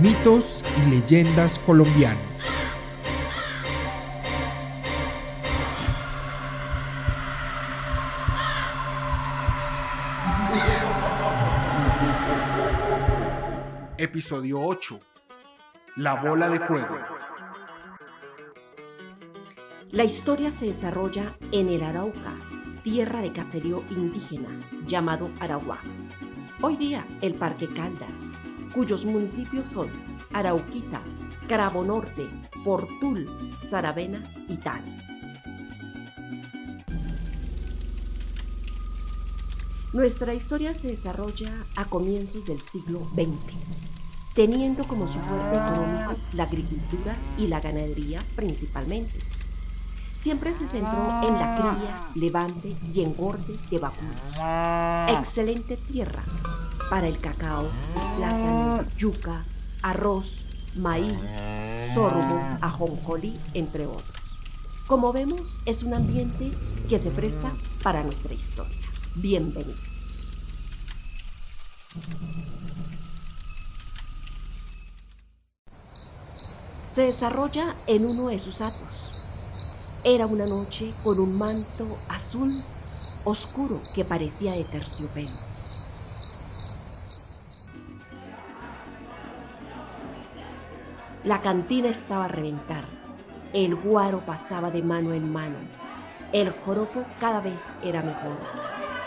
Mitos y leyendas colombianos. Episodio 8. La bola de fuego. La historia se desarrolla en el Arauca, tierra de caserío indígena llamado Aragua. Hoy día el Parque Caldas, cuyos municipios son Arauquita, Carabo Norte, Portul, Saravena y Tal. Nuestra historia se desarrolla a comienzos del siglo XX, teniendo como su fuerte económico la agricultura y la ganadería principalmente. Siempre se centró en la cría, levante y engorde de vacunos. Excelente tierra para el cacao, plátano, yuca, arroz, maíz, sorgo, ajonjolí, entre otros. Como vemos, es un ambiente que se presta para nuestra historia. Bienvenidos. Se desarrolla en uno de sus atos. Era una noche con un manto azul oscuro que parecía de terciopelo. La cantina estaba a reventar. El guaro pasaba de mano en mano. El joropo cada vez era mejor.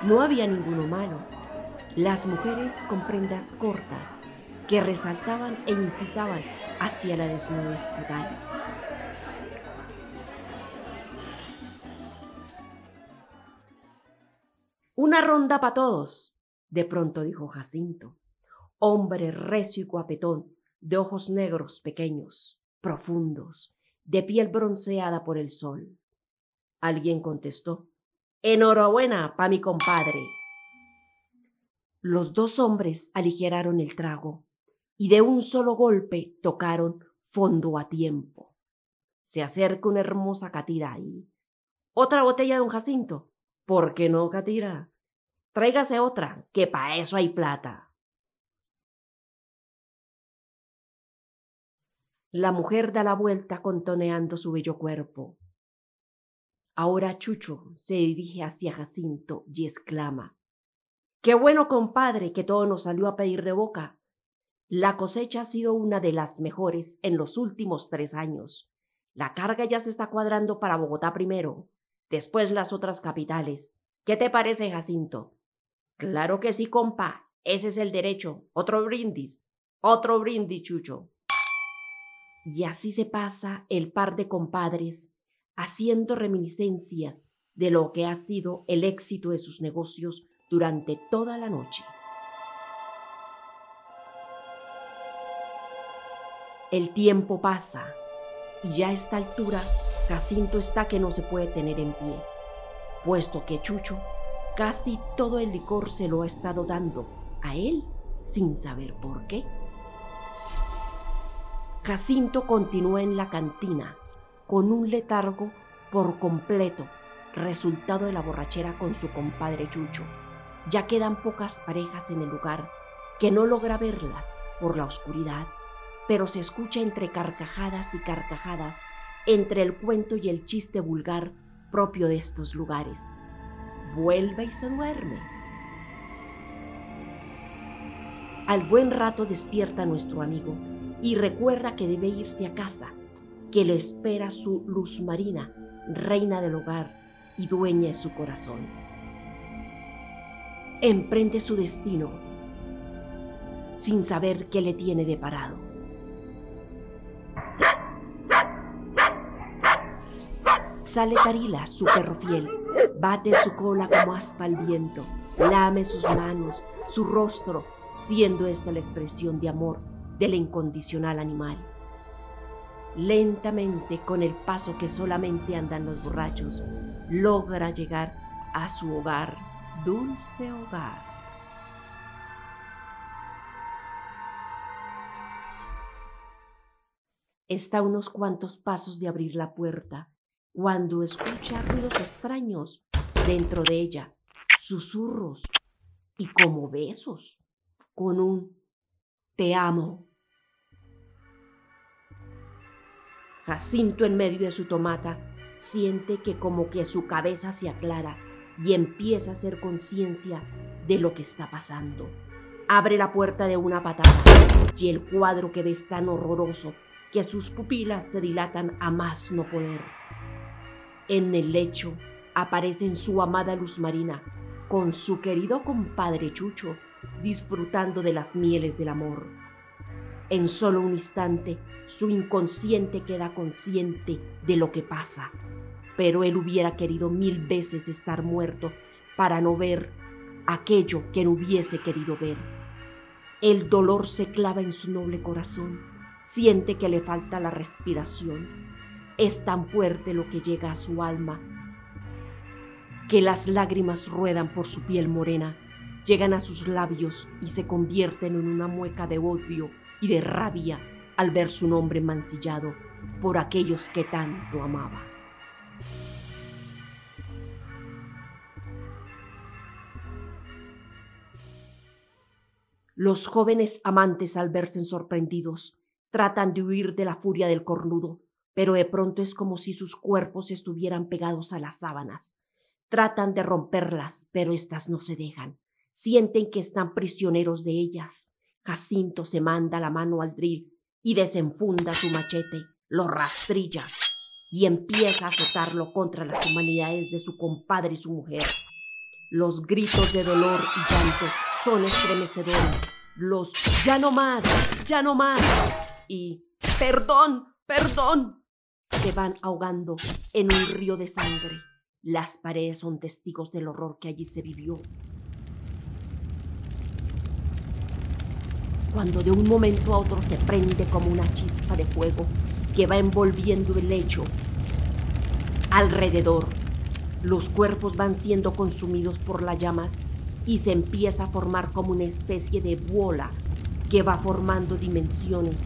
No había ninguno malo. Las mujeres con prendas cortas que resaltaban e incitaban hacia la desnudez total. Una ronda para todos, de pronto dijo Jacinto. Hombre recio y guapetón, de ojos negros pequeños, profundos, de piel bronceada por el sol. Alguien contestó, Enhorabuena pa mi compadre. Los dos hombres aligeraron el trago y de un solo golpe tocaron fondo a tiempo. Se acerca una hermosa catira ahí. Otra botella de un Jacinto. ¿Por qué no, catira? Tráigase otra, que pa' eso hay plata. La mujer da la vuelta contoneando su bello cuerpo. Ahora Chucho se dirige hacia Jacinto y exclama, Qué bueno, compadre, que todo nos salió a pedir de boca. La cosecha ha sido una de las mejores en los últimos tres años. La carga ya se está cuadrando para Bogotá primero, después las otras capitales. ¿Qué te parece, Jacinto? Claro que sí, compa. Ese es el derecho. Otro brindis. Otro brindis, Chucho. Y así se pasa el par de compadres, haciendo reminiscencias de lo que ha sido el éxito de sus negocios durante toda la noche. El tiempo pasa y ya a esta altura Jacinto está que no se puede tener en pie, puesto que Chucho casi todo el licor se lo ha estado dando a él sin saber por qué. Jacinto continúa en la cantina con un letargo por completo, resultado de la borrachera con su compadre Chucho. Ya quedan pocas parejas en el lugar, que no logra verlas por la oscuridad, pero se escucha entre carcajadas y carcajadas, entre el cuento y el chiste vulgar propio de estos lugares. Vuelve y se duerme. Al buen rato despierta nuestro amigo y recuerda que debe irse a casa, que le espera su luz marina, reina del hogar y dueña de su corazón. Emprende su destino sin saber qué le tiene deparado. Sale Tarila, su perro fiel, bate su cola como aspa al viento, lame sus manos, su rostro, siendo esta la expresión de amor del incondicional animal. Lentamente, con el paso que solamente andan los borrachos, logra llegar a su hogar, dulce hogar. Está a unos cuantos pasos de abrir la puerta cuando escucha ruidos extraños dentro de ella, susurros y como besos, con un te amo. Jacinto en medio de su tomata siente que como que su cabeza se aclara y empieza a hacer conciencia de lo que está pasando. Abre la puerta de una patada y el cuadro que ve es tan horroroso que sus pupilas se dilatan a más no poder. En el lecho aparecen su amada Luz Marina con su querido compadre Chucho disfrutando de las mieles del amor. En solo un instante, su inconsciente queda consciente de lo que pasa, pero él hubiera querido mil veces estar muerto para no ver aquello que no hubiese querido ver. El dolor se clava en su noble corazón, siente que le falta la respiración. Es tan fuerte lo que llega a su alma que las lágrimas ruedan por su piel morena, llegan a sus labios y se convierten en una mueca de odio y de rabia al ver su nombre mancillado por aquellos que tanto amaba. Los jóvenes amantes al verse sorprendidos tratan de huir de la furia del cornudo, pero de pronto es como si sus cuerpos estuvieran pegados a las sábanas. Tratan de romperlas, pero éstas no se dejan. Sienten que están prisioneros de ellas. Jacinto se manda la mano al drill y desenfunda su machete, lo rastrilla y empieza a azotarlo contra las humanidades de su compadre y su mujer. Los gritos de dolor y llanto son estremecedores. Los ya no más, ya no más y perdón, perdón se van ahogando en un río de sangre. Las paredes son testigos del horror que allí se vivió. Cuando de un momento a otro se prende como una chispa de fuego que va envolviendo el lecho alrededor, los cuerpos van siendo consumidos por las llamas y se empieza a formar como una especie de bola que va formando dimensiones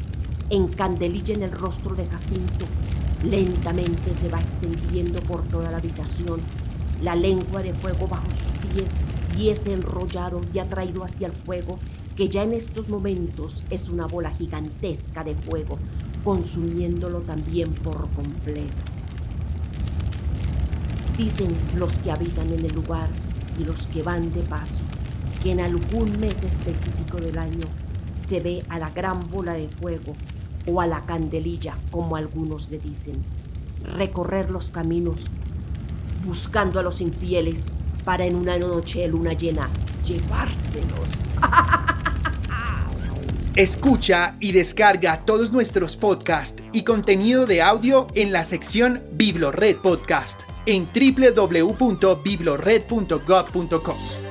en candelilla en el rostro de Jacinto Lentamente se va extendiendo por toda la habitación, la lengua de fuego bajo sus pies y ese enrollado y atraído hacia el fuego, que ya en estos momentos es una bola gigantesca de fuego, consumiéndolo también por completo. Dicen los que habitan en el lugar y los que van de paso que en algún mes específico del año se ve a la gran bola de fuego o a la candelilla, como algunos le dicen. Recorrer los caminos buscando a los infieles para en una noche luna llena llevárselos. Escucha y descarga todos nuestros podcasts y contenido de audio en la sección Biblored Podcast en www.biblored.gov.com.